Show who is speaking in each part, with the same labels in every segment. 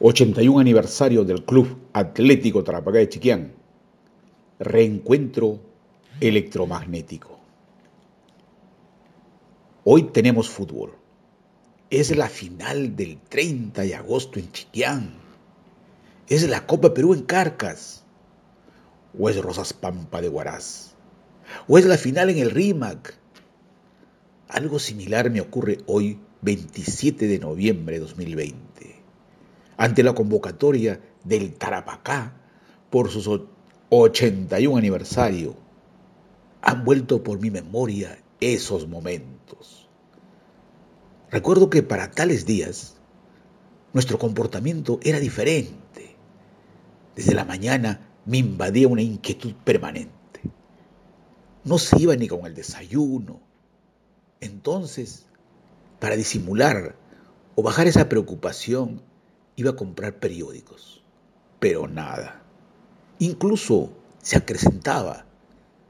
Speaker 1: 81 aniversario del Club Atlético Tarapacá de Chiquián. Reencuentro electromagnético. Hoy tenemos fútbol. Es la final del 30 de agosto en Chiquián. Es la Copa Perú en Carcas. O es Rosas Pampa de Huaraz. O es la final en el RIMAC. Algo similar me ocurre hoy, 27 de noviembre de 2020 ante la convocatoria del Tarapacá por su 81 aniversario, han vuelto por mi memoria esos momentos. Recuerdo que para tales días nuestro comportamiento era diferente. Desde la mañana me invadía una inquietud permanente. No se iba ni con el desayuno. Entonces, para disimular o bajar esa preocupación, iba a comprar periódicos, pero nada. Incluso se acrecentaba,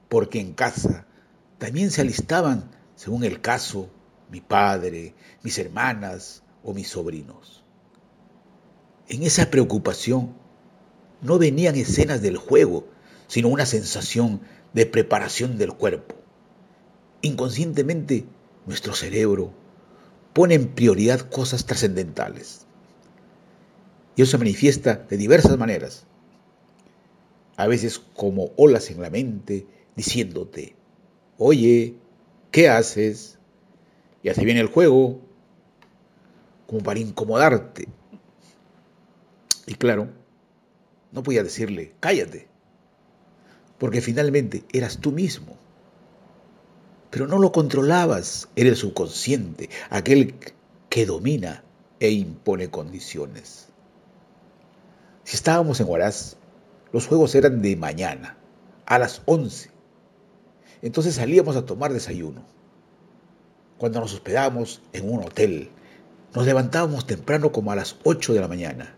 Speaker 1: porque en casa también se alistaban, según el caso, mi padre, mis hermanas o mis sobrinos. En esa preocupación no venían escenas del juego, sino una sensación de preparación del cuerpo. Inconscientemente, nuestro cerebro pone en prioridad cosas trascendentales. Y eso se manifiesta de diversas maneras. A veces como olas en la mente, diciéndote, oye, ¿qué haces? Y así viene el juego, como para incomodarte. Y claro, no podía decirle, cállate, porque finalmente eras tú mismo. Pero no lo controlabas, era el subconsciente, aquel que domina e impone condiciones. Si estábamos en Huaraz, los juegos eran de mañana, a las 11. Entonces salíamos a tomar desayuno. Cuando nos hospedábamos en un hotel, nos levantábamos temprano como a las 8 de la mañana.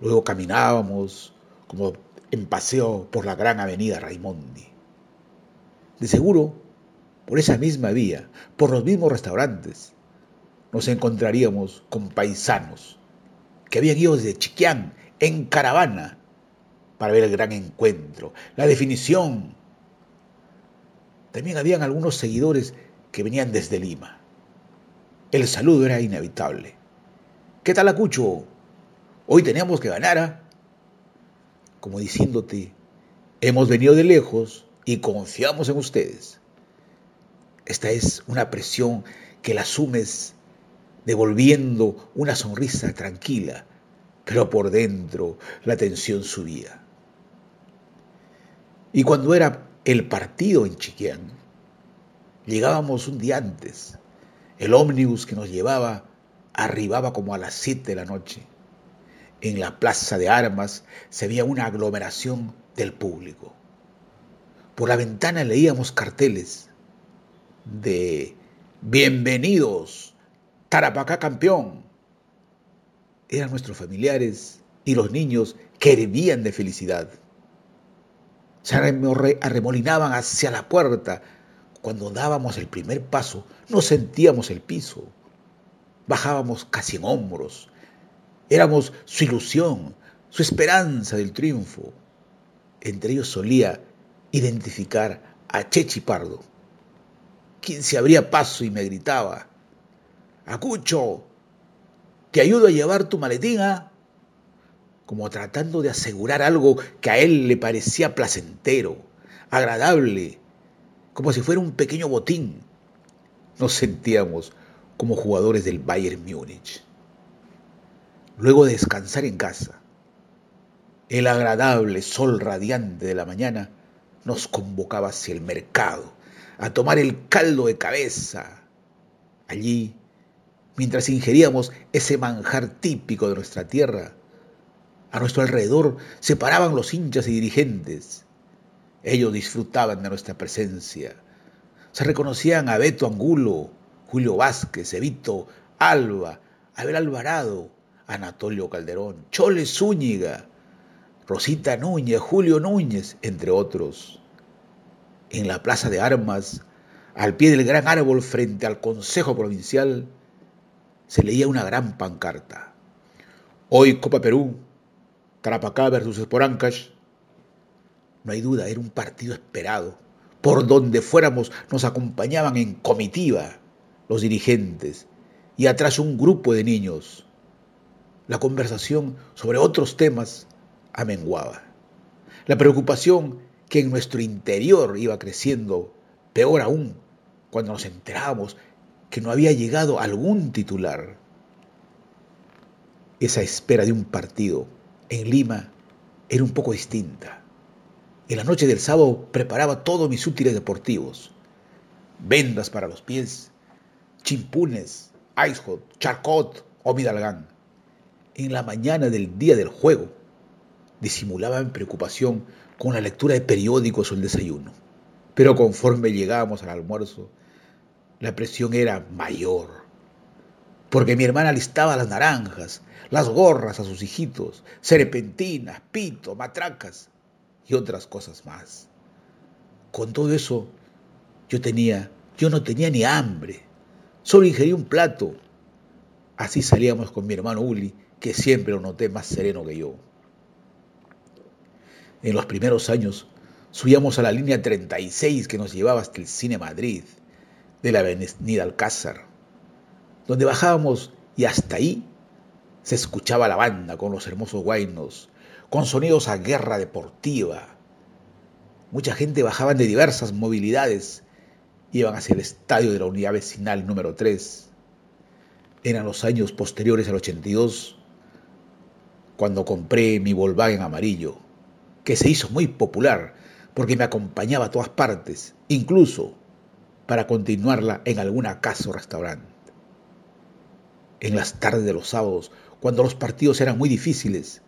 Speaker 1: Luego caminábamos como en paseo por la gran avenida Raimondi. De seguro, por esa misma vía, por los mismos restaurantes, nos encontraríamos con paisanos que habían ido desde Chiquián en caravana para ver el gran encuentro, la definición. También habían algunos seguidores que venían desde Lima. El saludo era inevitable. ¿Qué tal, Acucho? Hoy teníamos que ganar, ¿ah? Como diciéndote, hemos venido de lejos y confiamos en ustedes. Esta es una presión que la asumes devolviendo una sonrisa tranquila pero por dentro la tensión subía. Y cuando era el partido en Chiquián, llegábamos un día antes. El ómnibus que nos llevaba arribaba como a las siete de la noche. En la plaza de armas se veía una aglomeración del público. Por la ventana leíamos carteles de Bienvenidos, Tarapacá campeón, eran nuestros familiares y los niños que hervían de felicidad. Se arremolinaban hacia la puerta. Cuando dábamos el primer paso, no sentíamos el piso. Bajábamos casi en hombros. Éramos su ilusión, su esperanza del triunfo. Entre ellos solía identificar a Chechi Pardo, quien se abría paso y me gritaba, Acucho, te a llevar tu maletina, ¿ah? como tratando de asegurar algo que a él le parecía placentero, agradable, como si fuera un pequeño botín. Nos sentíamos como jugadores del Bayern Múnich. Luego de descansar en casa, el agradable sol radiante de la mañana nos convocaba hacia el mercado a tomar el caldo de cabeza. Allí mientras ingeríamos ese manjar típico de nuestra tierra. A nuestro alrededor se paraban los hinchas y dirigentes. Ellos disfrutaban de nuestra presencia. Se reconocían a Beto Angulo, Julio Vázquez, Evito Alba, Abel Alvarado, Anatolio Calderón, Chole Zúñiga, Rosita Núñez, Julio Núñez, entre otros. En la plaza de armas, al pie del gran árbol frente al Consejo Provincial, se leía una gran pancarta. Hoy Copa Perú, Tarapacá versus Esporancash. No hay duda, era un partido esperado. Por donde fuéramos nos acompañaban en comitiva los dirigentes y atrás un grupo de niños. La conversación sobre otros temas amenguaba. La preocupación que en nuestro interior iba creciendo, peor aún, cuando nos enterábamos que no había llegado algún titular. Esa espera de un partido en Lima era un poco distinta. En la noche del sábado preparaba todos mis útiles deportivos. Vendas para los pies, chimpunes, icehot, charcot o midalgán. En la mañana del día del juego, disimulaba mi preocupación con la lectura de periódicos o el desayuno. Pero conforme llegábamos al almuerzo, la presión era mayor. Porque mi hermana listaba las naranjas, las gorras a sus hijitos, serpentinas, pito, matracas y otras cosas más. Con todo eso, yo tenía, yo no tenía ni hambre, solo ingerí un plato. Así salíamos con mi hermano Uli, que siempre lo noté más sereno que yo. En los primeros años subíamos a la línea 36 que nos llevaba hasta el Cine Madrid, de la avenida Alcázar, donde bajábamos y hasta ahí se escuchaba la banda con los hermosos guainos, con sonidos a guerra deportiva. Mucha gente bajaba de diversas movilidades, iban hacia el estadio de la unidad vecinal número 3. Eran los años posteriores al 82, cuando compré mi Volkswagen amarillo que se hizo muy popular porque me acompañaba a todas partes, incluso para continuarla en alguna casa o restaurante. En las tardes de los sábados, cuando los partidos eran muy difíciles,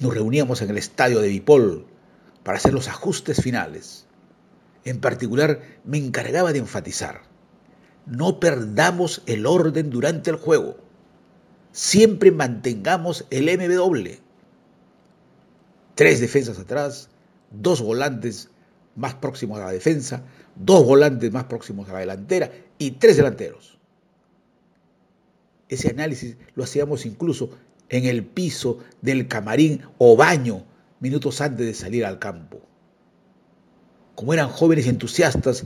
Speaker 1: nos reuníamos en el estadio de Bipol para hacer los ajustes finales. En particular, me encargaba de enfatizar, no perdamos el orden durante el juego. Siempre mantengamos el MW tres defensas atrás, dos volantes más próximos a la defensa, dos volantes más próximos a la delantera y tres delanteros. Ese análisis lo hacíamos incluso en el piso del camarín o baño minutos antes de salir al campo. Como eran jóvenes y entusiastas,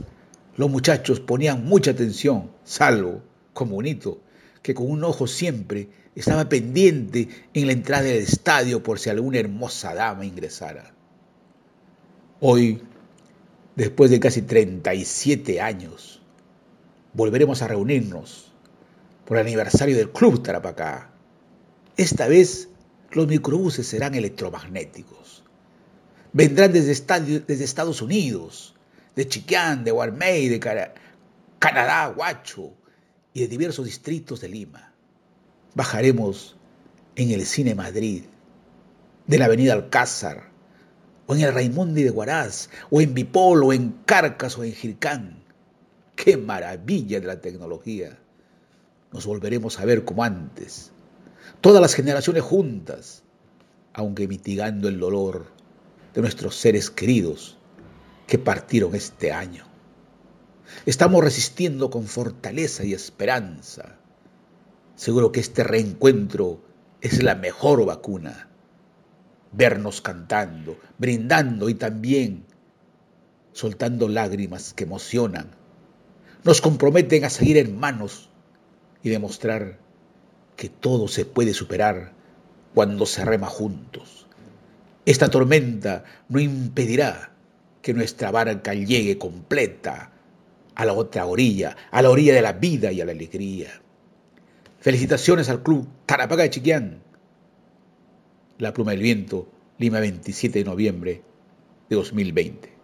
Speaker 1: los muchachos ponían mucha atención, salvo, como bonito, que con un ojo siempre estaba pendiente en la entrada del estadio por si alguna hermosa dama ingresara. Hoy, después de casi 37 años, volveremos a reunirnos por el aniversario del Club Tarapacá. Esta vez los microbuses serán electromagnéticos. Vendrán desde, Estados Unidos, de Chiquián, de Guarmey, de Canadá, Huacho y de diversos distritos de Lima bajaremos en el Cine Madrid, de la Avenida Alcázar, o en el Raimundi de Guaraz, o en Bipol, o en Carcas, o en Jircán. ¡Qué maravilla de la tecnología! Nos volveremos a ver como antes, todas las generaciones juntas, aunque mitigando el dolor de nuestros seres queridos que partieron este año. Estamos resistiendo con fortaleza y esperanza Seguro que este reencuentro es la mejor vacuna. Vernos cantando, brindando y también soltando lágrimas que emocionan. Nos comprometen a seguir en manos y demostrar que todo se puede superar cuando se rema juntos. Esta tormenta no impedirá que nuestra barca llegue completa a la otra orilla, a la orilla de la vida y a la alegría. Felicitaciones al club Tarapacá de Chiquián. La pluma del viento, Lima 27 de noviembre de 2020.